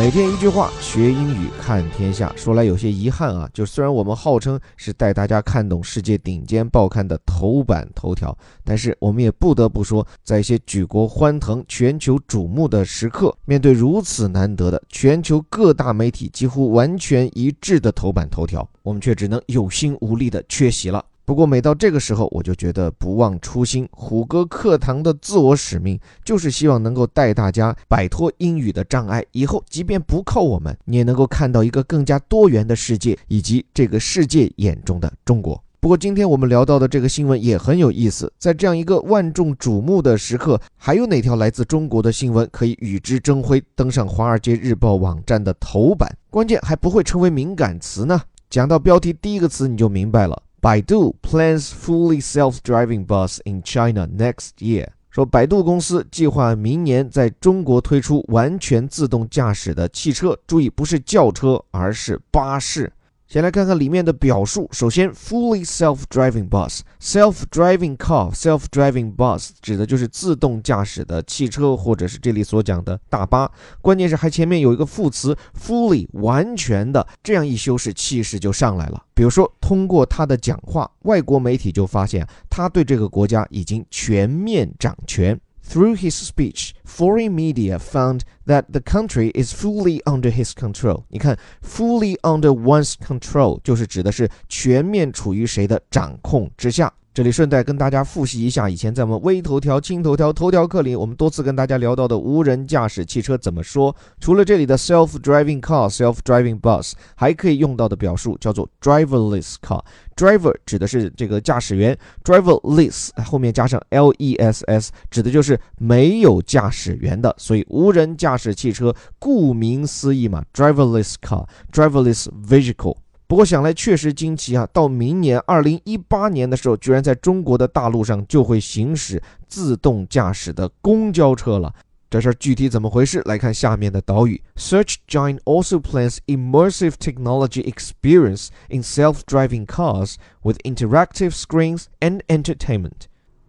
每天一句话，学英语看天下。说来有些遗憾啊，就虽然我们号称是带大家看懂世界顶尖报刊的头版头条，但是我们也不得不说，在一些举国欢腾、全球瞩目的时刻，面对如此难得的全球各大媒体几乎完全一致的头版头条，我们却只能有心无力的缺席了。不过每到这个时候，我就觉得不忘初心。虎哥课堂的自我使命就是希望能够带大家摆脱英语的障碍，以后即便不靠我们，你也能够看到一个更加多元的世界，以及这个世界眼中的中国。不过今天我们聊到的这个新闻也很有意思，在这样一个万众瞩目的时刻，还有哪条来自中国的新闻可以与之争辉，登上《华尔街日报》网站的头版？关键还不会成为敏感词呢？讲到标题第一个词，你就明白了。百度 plans fully self-driving bus in China next year。说百度公司计划明年在中国推出完全自动驾驶的汽车，注意不是轿车，而是巴士。先来看看里面的表述。首先，fully self-driving bus，self-driving car，self-driving bus 指的就是自动驾驶的汽车，或者是这里所讲的大巴。关键是还前面有一个副词 fully，完全的，这样一修饰，气势就上来了。比如说，通过他的讲话，外国媒体就发现他对这个国家已经全面掌权。Through his speech, foreign media found that the country is fully under his control. 你看，fully under one's control 就是指的是全面处于谁的掌控之下。 这里顺带跟大家复习一下，以前在我们微头条、轻头条、头条课里，我们多次跟大家聊到的无人驾驶汽车怎么说？除了这里的 self-driving car、self-driving bus，还可以用到的表述叫做 driverless car。driver 指的是这个驾驶员，driverless 后面加上 l-e-s-s，指的就是没有驾驶员的。所以无人驾驶汽车，顾名思义嘛，driverless car，driverless vehicle。不过想来确实惊奇啊！到明年二零一八年的时候，居然在中国的大陆上就会行驶自动驾驶的公交车了。这事儿具体怎么回事？来看下面的导语：Search Giant also plans immersive technology experience in self-driving cars with interactive screens and entertainment。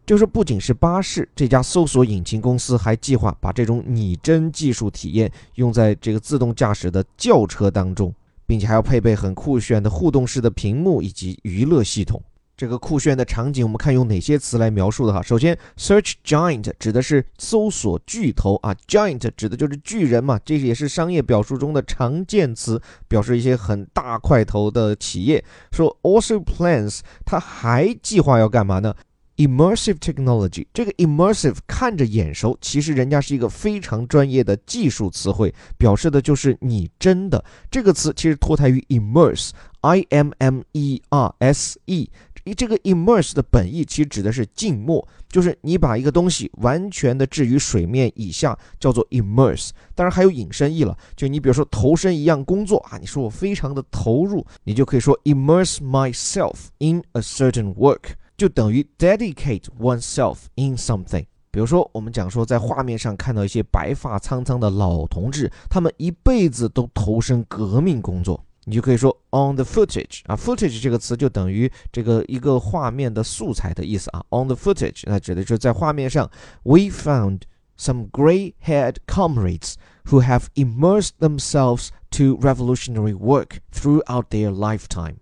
就是不仅是巴士，这家搜索引擎公司还计划把这种拟真技术体验用在这个自动驾驶的轿车当中。并且还要配备很酷炫的互动式的屏幕以及娱乐系统。这个酷炫的场景，我们看用哪些词来描述的哈？首先，search giant 指的是搜索巨头啊，giant 指的就是巨人嘛，这也是商业表述中的常见词，表示一些很大块头的企业。说 also plans，他还计划要干嘛呢？Immersive technology，这个 immersive 看着眼熟，其实人家是一个非常专业的技术词汇，表示的就是你真的这个词其实脱胎于 immerse，i m m e r s e，这个 immerse 的本意其实指的是浸没，就是你把一个东西完全的置于水面以下，叫做 immerse。当然还有引申义了，就你比如说投身一样工作啊，你说我非常的投入，你就可以说 immerse myself in a certain work。就等于 dedicate oneself in something。比如说，我们讲说，在画面上看到一些白发苍苍的老同志，他们一辈子都投身革命工作，你就可以说 on the footage 啊，footage 这个词就等于这个一个画面的素材的意思啊。on the footage 那指的就是在画面上，we found some gray-haired comrades who have immersed themselves to revolutionary work throughout their lifetime。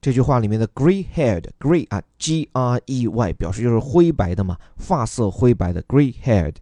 这句话里面的 gray-haired，gray 啊，G-R-E-Y 表示就是灰白的嘛，发色灰白的 gray-haired。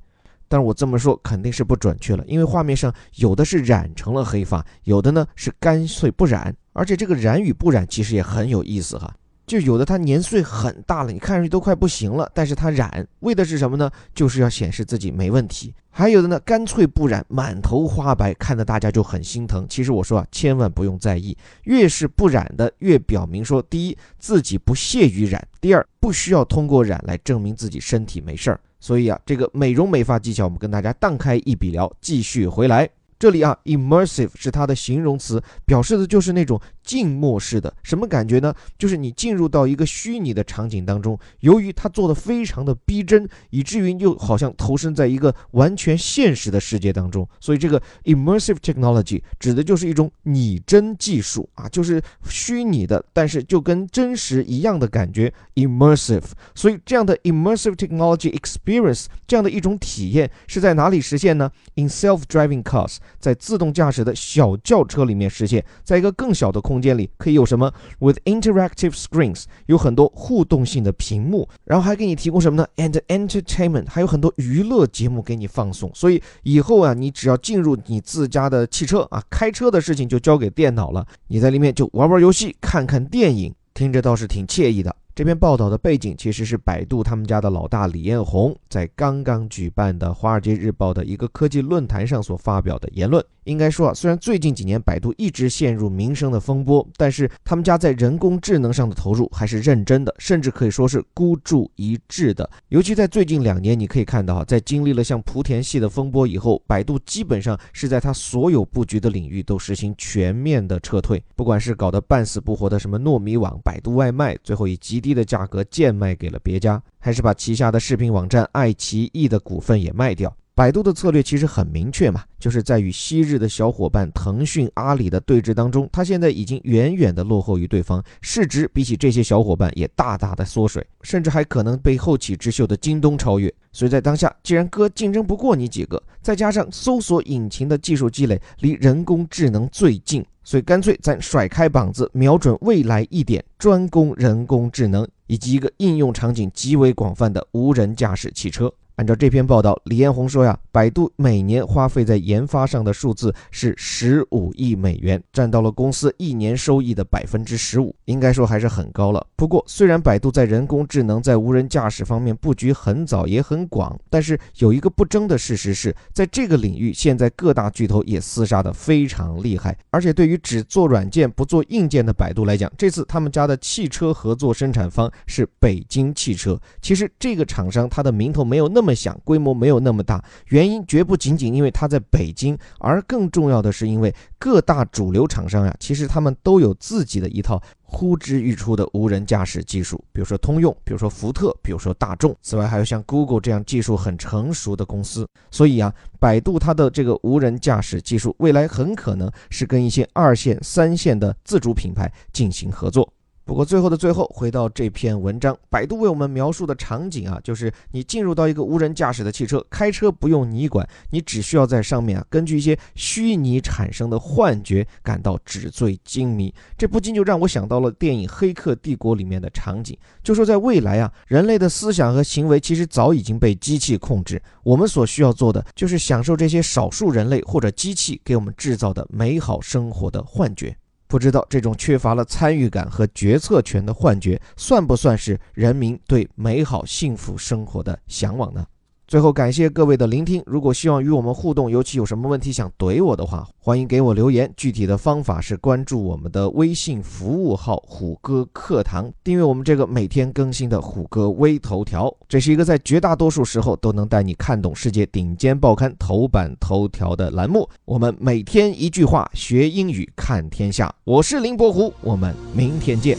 但是我这么说肯定是不准确了，因为画面上有的是染成了黑发，有的呢是干脆不染，而且这个染与不染其实也很有意思哈。就有的他年岁很大了，你看上去都快不行了，但是他染，为的是什么呢？就是要显示自己没问题。还有的呢，干脆不染，满头花白，看得大家就很心疼。其实我说啊，千万不用在意，越是不染的，越表明说，第一，自己不屑于染；第二，不需要通过染来证明自己身体没事儿。所以啊，这个美容美发技巧，我们跟大家荡开一笔聊，继续回来。这里啊，immersive 是它的形容词，表示的就是那种静默式的。什么感觉呢？就是你进入到一个虚拟的场景当中，由于它做的非常的逼真，以至于又好像投身在一个完全现实的世界当中。所以这个 immersive technology 指的就是一种拟真技术啊，就是虚拟的，但是就跟真实一样的感觉。immersive，所以这样的 immersive technology experience 这样的一种体验是在哪里实现呢？In self-driving cars。在自动驾驶的小轿车里面实现，在一个更小的空空间里可以有什么？With interactive screens，有很多互动性的屏幕，然后还给你提供什么呢？And entertainment，还有很多娱乐节目给你放送。所以以后啊，你只要进入你自家的汽车啊，开车的事情就交给电脑了，你在里面就玩玩游戏，看看电影，听着倒是挺惬意的。这篇报道的背景其实是百度他们家的老大李彦宏在刚刚举办的《华尔街日报》的一个科技论坛上所发表的言论。应该说啊，虽然最近几年百度一直陷入民生的风波，但是他们家在人工智能上的投入还是认真的，甚至可以说是孤注一掷的。尤其在最近两年，你可以看到，在经历了像莆田系的风波以后，百度基本上是在它所有布局的领域都实行全面的撤退，不管是搞得半死不活的什么糯米网、百度外卖，最后以极低的价格贱卖给了别家，还是把旗下的视频网站爱奇艺的股份也卖掉。百度的策略其实很明确嘛，就是在与昔日的小伙伴腾讯、阿里的对峙当中，它现在已经远远的落后于对方，市值比起这些小伙伴也大大的缩水，甚至还可能被后起之秀的京东超越。所以在当下，既然哥竞争不过你几个，再加上搜索引擎的技术积累离人工智能最近，所以干脆咱甩开膀子，瞄准未来一点，专攻人工智能以及一个应用场景极为广泛的无人驾驶汽车。按照这篇报道，李彦宏说呀，百度每年花费在研发上的数字是十五亿美元，占到了公司一年收益的百分之十五，应该说还是很高了。不过，虽然百度在人工智能、在无人驾驶方面布局很早也很广，但是有一个不争的事实是，在这个领域，现在各大巨头也厮杀的非常厉害。而且，对于只做软件不做硬件的百度来讲，这次他们家的汽车合作生产方是北京汽车。其实，这个厂商它的名头没有那么。这么想规模没有那么大，原因绝不仅仅因为它在北京，而更重要的是因为各大主流厂商呀，其实他们都有自己的一套呼之欲出的无人驾驶技术，比如说通用，比如说福特，比如说大众。此外，还有像 Google 这样技术很成熟的公司。所以啊，百度它的这个无人驾驶技术，未来很可能是跟一些二线、三线的自主品牌进行合作。不过最后的最后，回到这篇文章，百度为我们描述的场景啊，就是你进入到一个无人驾驶的汽车，开车不用你管，你只需要在上面啊，根据一些虚拟产生的幻觉感到纸醉金迷。这不禁就让我想到了电影《黑客帝国》里面的场景，就说在未来啊，人类的思想和行为其实早已经被机器控制，我们所需要做的就是享受这些少数人类或者机器给我们制造的美好生活的幻觉。不知道这种缺乏了参与感和决策权的幻觉，算不算是人民对美好幸福生活的向往呢？最后感谢各位的聆听。如果希望与我们互动，尤其有什么问题想怼我的话，欢迎给我留言。具体的方法是关注我们的微信服务号“虎哥课堂”，订阅我们这个每天更新的虎哥微头条。这是一个在绝大多数时候都能带你看懂世界顶尖报刊头版头条的栏目。我们每天一句话，学英语看天下。我是林伯虎，我们明天见。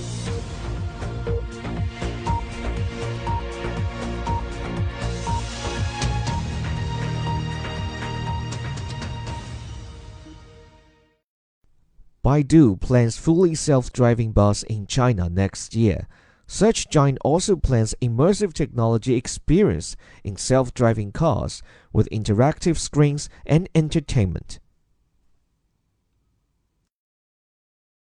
Baidu plans fully self-driving bus in China next year. Search Giant also plans immersive technology experience in self-driving cars with interactive screens and entertainment.